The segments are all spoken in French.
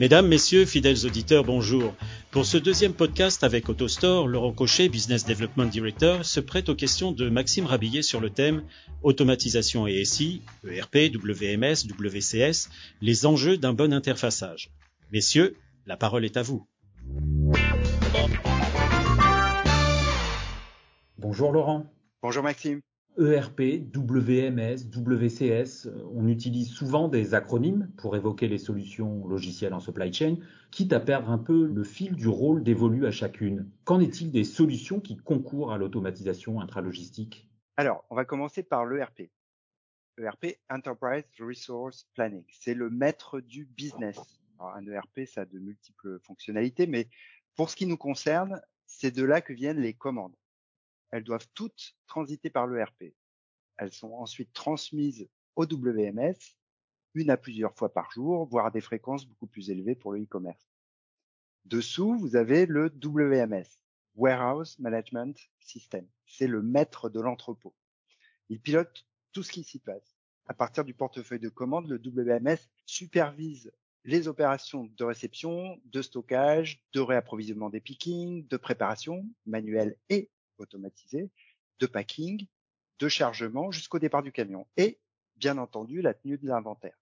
Mesdames, Messieurs, fidèles auditeurs, bonjour. Pour ce deuxième podcast avec AutoStore, Laurent Cochet, Business Development Director, se prête aux questions de Maxime Rabillet sur le thème Automatisation et SI, ERP, WMS, WCS, les enjeux d'un bon interfaçage. Messieurs, la parole est à vous. Bonjour Laurent. Bonjour Maxime. ERP, WMS, WCS, on utilise souvent des acronymes pour évoquer les solutions logicielles en supply chain, quitte à perdre un peu le fil du rôle dévolu à chacune. Qu'en est-il des solutions qui concourent à l'automatisation intralogistique? Alors, on va commencer par l'ERP. ERP, Enterprise Resource Planning. C'est le maître du business. Un ERP, ça a de multiples fonctionnalités, mais pour ce qui nous concerne, c'est de là que viennent les commandes elles doivent toutes transiter par l'ERP. Elles sont ensuite transmises au WMS, une à plusieurs fois par jour, voire des fréquences beaucoup plus élevées pour le e-commerce. Dessous, vous avez le WMS, Warehouse Management System. C'est le maître de l'entrepôt. Il pilote tout ce qui s'y passe. À partir du portefeuille de commande, le WMS supervise les opérations de réception, de stockage, de réapprovisionnement des pickings, de préparation manuelle et automatisé, de packing, de chargement jusqu'au départ du camion et bien entendu la tenue de l'inventaire.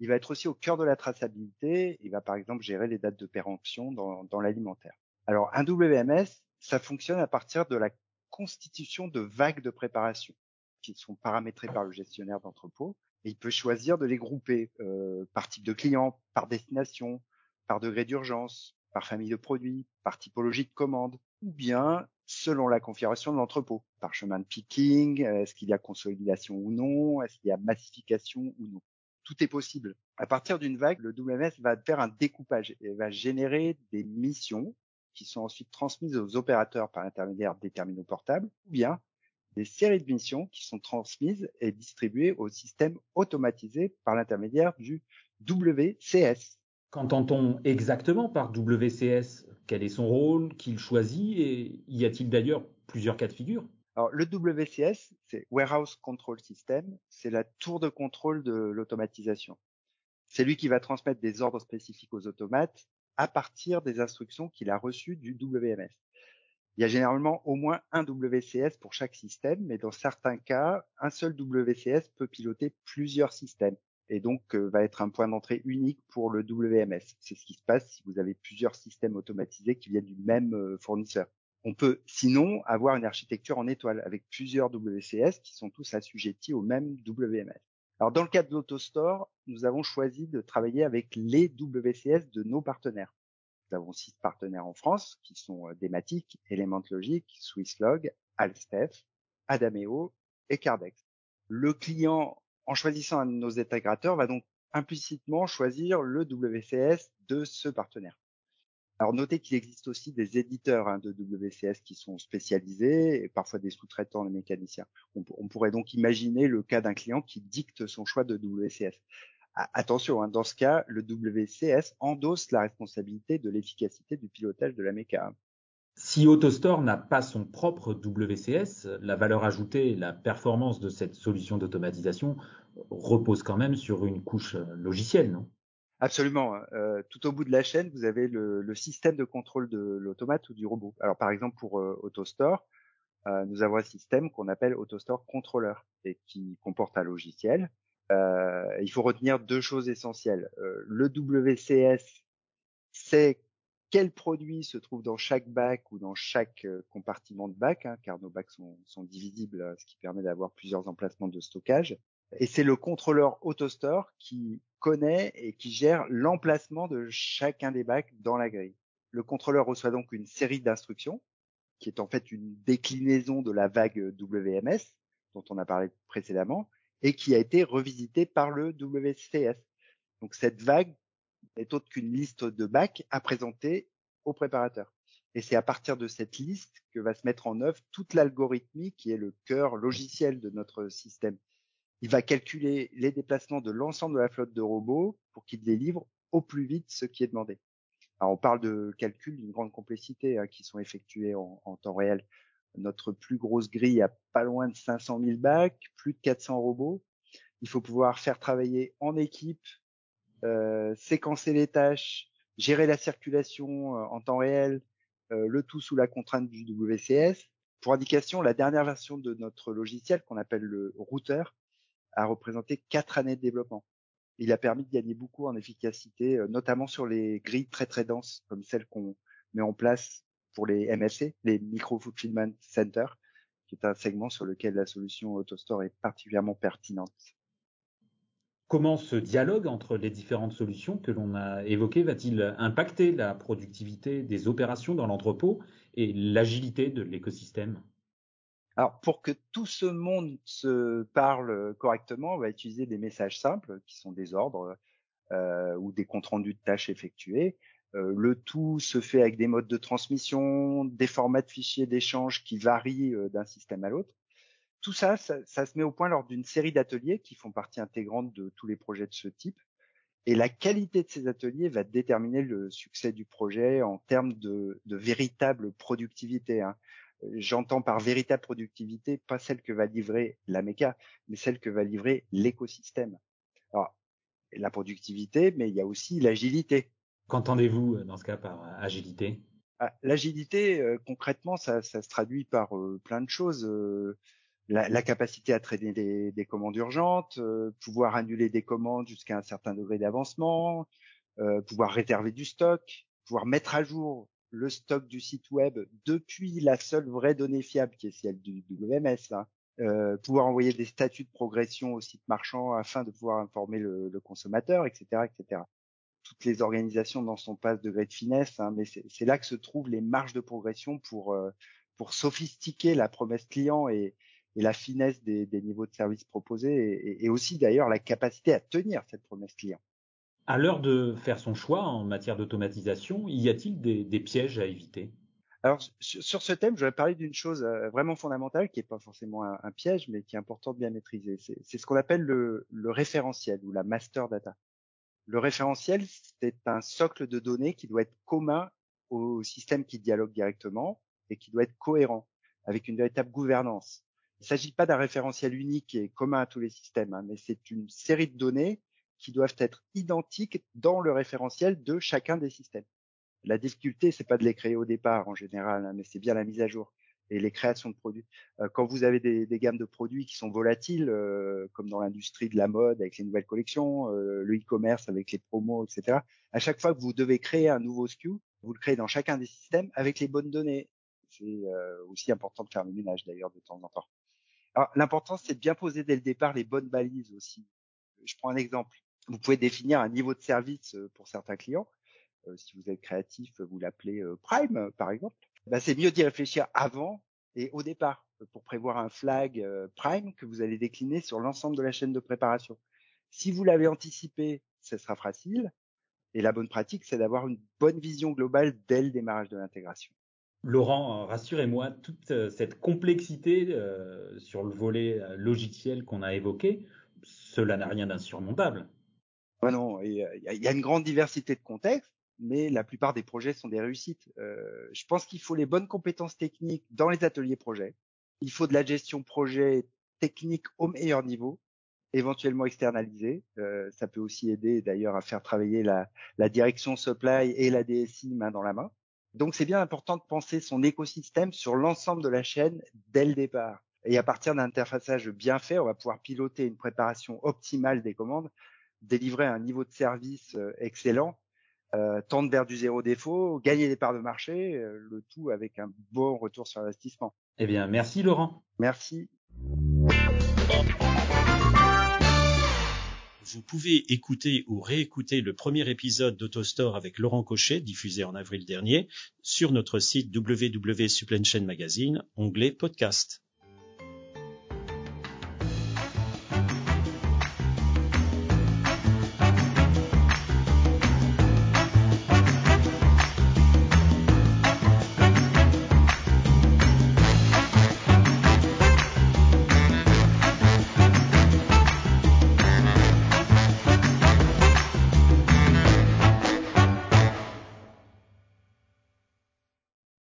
Il va être aussi au cœur de la traçabilité. Il va par exemple gérer les dates de péremption dans, l'alimentaire. Alors un WMS, ça fonctionne à partir de la constitution de vagues de préparation qui sont paramétrées par le gestionnaire d'entrepôt. Et il peut choisir de les grouper euh, par type de client, par destination, par degré d'urgence, par famille de produits, par typologie de commande, ou bien selon la configuration de l'entrepôt, par chemin de picking, euh, est-ce qu'il y a consolidation ou non, est-ce qu'il y a massification ou non. Tout est possible. À partir d'une vague, le WMS va faire un découpage et va générer des missions qui sont ensuite transmises aux opérateurs par l'intermédiaire des terminaux portables, ou bien des séries de missions qui sont transmises et distribuées au système automatisé par l'intermédiaire du WCS, Qu'entend-on exactement par WCS Quel est son rôle? Qui le choisit? Et y a-t-il d'ailleurs plusieurs cas de figure? Alors, le WCS, c'est Warehouse Control System, c'est la tour de contrôle de l'automatisation. C'est lui qui va transmettre des ordres spécifiques aux automates à partir des instructions qu'il a reçues du WMS. Il y a généralement au moins un WCS pour chaque système, mais dans certains cas, un seul WCS peut piloter plusieurs systèmes et donc euh, va être un point d'entrée unique pour le WMS. C'est ce qui se passe si vous avez plusieurs systèmes automatisés qui viennent du même euh, fournisseur. On peut sinon avoir une architecture en étoile avec plusieurs WCS qui sont tous assujettis au même WMS. Alors dans le cas de l'AutoStore, nous avons choisi de travailler avec les WCS de nos partenaires. Nous avons six partenaires en France qui sont euh, Dematic, Element Logic, Swisslog, Alstef, Adameo et Cardex. Le client en choisissant un de nos intégrateurs, va donc implicitement choisir le WCS de ce partenaire. Alors notez qu'il existe aussi des éditeurs hein, de WCS qui sont spécialisés et parfois des sous-traitants, les mécaniciens. On, pourrait donc imaginer le cas d'un client qui dicte son choix de WCS. attention, hein, dans ce cas, le WCS endosse la responsabilité de l'efficacité du pilotage de la méca. Si AutoStore n'a pas son propre WCS, la valeur ajoutée et la performance de cette solution d'automatisation repose quand même sur une couche logicielle, non? Absolument. Euh, tout au bout de la chaîne, vous avez le, système de contrôle de l'automate ou du robot. Alors par exemple pour euh, AutoStore, euh, nous avons un système qu'on appelle AutoStore Controller et qui comporte un logiciel. il faut retenir deux choses essentielles. le WCS, c'est quel produit se trouve dans chaque bac ou dans chaque compartiment de bac, hein, car nos bacs sont, sont divisibles, ce qui permet d'avoir plusieurs emplacements de stockage. Et c'est le contrôleur AutoStore qui connaît et qui gère l'emplacement de chacun des bacs dans la grille. Le contrôleur reçoit donc une série d'instructions, qui est en fait une déclinaison de la vague WMS, dont on a parlé précédemment, et qui a été revisitée par le WCS. Donc cette vague n'est autre qu'une liste de bacs à présenter au préparateur. Et c'est à partir de cette liste que va se mettre en œuvre toute l'algorithmie qui est le cœur logiciel de notre système. Il va calculer les déplacements de l'ensemble de la flotte de robots pour qu'il délivre au plus vite ce qui est demandé. Alors on parle de calculs d'une grande complexité hein, qui sont effectués en, temps réel. Notre plus grosse grille a pas loin de 500 000 bacs, plus de 400 robots. Il faut pouvoir faire travailler en équipe séquencer les tâches, gérer la circulation euh, en temps réel, euh, le tout sous la contrainte du WCS. Pour indication, la dernière version de notre logiciel, qu'on appelle le routeur, a représenté quatre années de développement. Il a permis de gagner beaucoup en efficacité, notamment sur les grilles très très denses, comme celles qu'on met en place pour les MFC, les Micro Fulfillment Center, qui est un segment sur lequel la solution AutoStore est particulièrement pertinente. Comment ce dialogue entre les différentes solutions que l'on a évoquées va-t-il impacter la productivité des opérations dans l'entrepôt et l'agilité de l'écosystème? Alors, pour que tout ce monde se parle correctement, on va utiliser des messages simples qui sont des ordres euh, ou des comptes rendus de tâches effectuées. Euh, le tout se fait avec des modes de transmission, des formats de fichiers d'échange qui varient euh, d'un système à l'autre. Tout ça, ça, se met au point lors d'une série d'ateliers qui font partie intégrante de tous les projets de ce type. Et la qualité de ces ateliers va déterminer le succès du projet en termes de, véritable productivité. Hein. J'entends par véritable productivité pas celle que va livrer la méca, mais celle que va livrer l'écosystème. Alors, la productivité, mais il y a aussi l'agilité. Qu'entendez-vous euh, dans ce cas par euh, agilité? Ah, L'agilité, euh, concrètement, ça, ça, se traduit par plein de choses. La, la, capacité à traiter des, des commandes urgentes, pouvoir annuler des commandes jusqu'à un certain degré d'avancement, pouvoir réserver du stock, pouvoir mettre à jour le stock du site web depuis la seule vraie donnée fiable qui est celle du WMS, hein. euh, pouvoir envoyer des statuts de progression au site marchand afin de pouvoir informer le, le consommateur, etc., etc toutes les organisations n'en sont pas de degré de finesse, hein, mais c'est là que se trouvent les marges de progression pour euh, pour sophistiquer la promesse client et, et la finesse des, des, niveaux de service proposés et, et aussi d'ailleurs la capacité à tenir cette promesse client. À l'heure de faire son choix en matière d'automatisation, y a-t-il des, des, pièges à éviter? Alors sur, ce thème, je vais parler d'une chose euh, vraiment fondamentale qui n'est pas forcément un, un, piège, mais qui est important de bien maîtriser. C'est ce qu'on appelle le, le référentiel ou la master data. Le référentiel, c'est un socle de données qui doit être commun au système qui dialogue directement et qui doit être cohérent avec une véritable gouvernance. Il ne s'agit pas d'un référentiel unique et commun à tous les systèmes, hein, mais c'est une série de données qui doivent être identiques dans le référentiel de chacun des systèmes. La difficulté, c'est pas de les créer au départ en général, hein, mais c'est bien la mise à jour et les créations de produits. Euh, quand vous avez des, des, gammes de produits qui sont volatiles, euh, comme dans l'industrie de la mode avec les nouvelles collections, euh, le e-commerce avec les promos, etc. À chaque fois que vous devez créer un nouveau SKU, vous le créez dans chacun des systèmes avec les bonnes données. C'est aussi important de faire le ménage d'ailleurs de temps en temps. L'important c'est de bien poser dès le départ les bonnes balises aussi. Je prends un exemple. Vous pouvez définir un niveau de service pour certains clients. si vous êtes créatif, vous l'appelez Prime par exemple bah, c'est mieux d'y réfléchir avant et au départ pour prévoir un flag euh, prime que vous allez décliner sur l'ensemble de la chaîne de préparation. Si vous l'avez anticipé, ce sera facile. Et la bonne pratique, c'est d'avoir une bonne vision globale dès le démarrage de l'intégration. Laurent, rassurez-moi, toute euh, cette complexité euh, sur le volet logiciel qu'on a évoqué, cela n'a rien d'insurmontable. Ah non, il y a une grande diversité de contextes mais la plupart des projets sont des réussites. Euh, je pense qu'il faut les bonnes compétences techniques dans les ateliers projets. Il faut de la gestion projet technique au meilleur niveau, éventuellement externalisée. Euh, ça peut aussi aider d'ailleurs à faire travailler la, la, direction supply et la DSI main dans la main. Donc c'est bien important de penser son écosystème sur l'ensemble de la chaîne dès le départ. Et à partir d'un interfaçage bien fait, on va pouvoir piloter une préparation optimale des commandes, délivrer un niveau de service euh, excellent euh, tendre vers du zéro défaut, gagner des parts de marché, euh, le tout avec un bon retour sur investissement. Eh bien, merci Laurent. Merci. Vous pouvez écouter ou réécouter le premier épisode d'AutoStore avec Laurent Cochet, diffusé en avril dernier, sur notre site www.supplychain magazine, onglet podcast.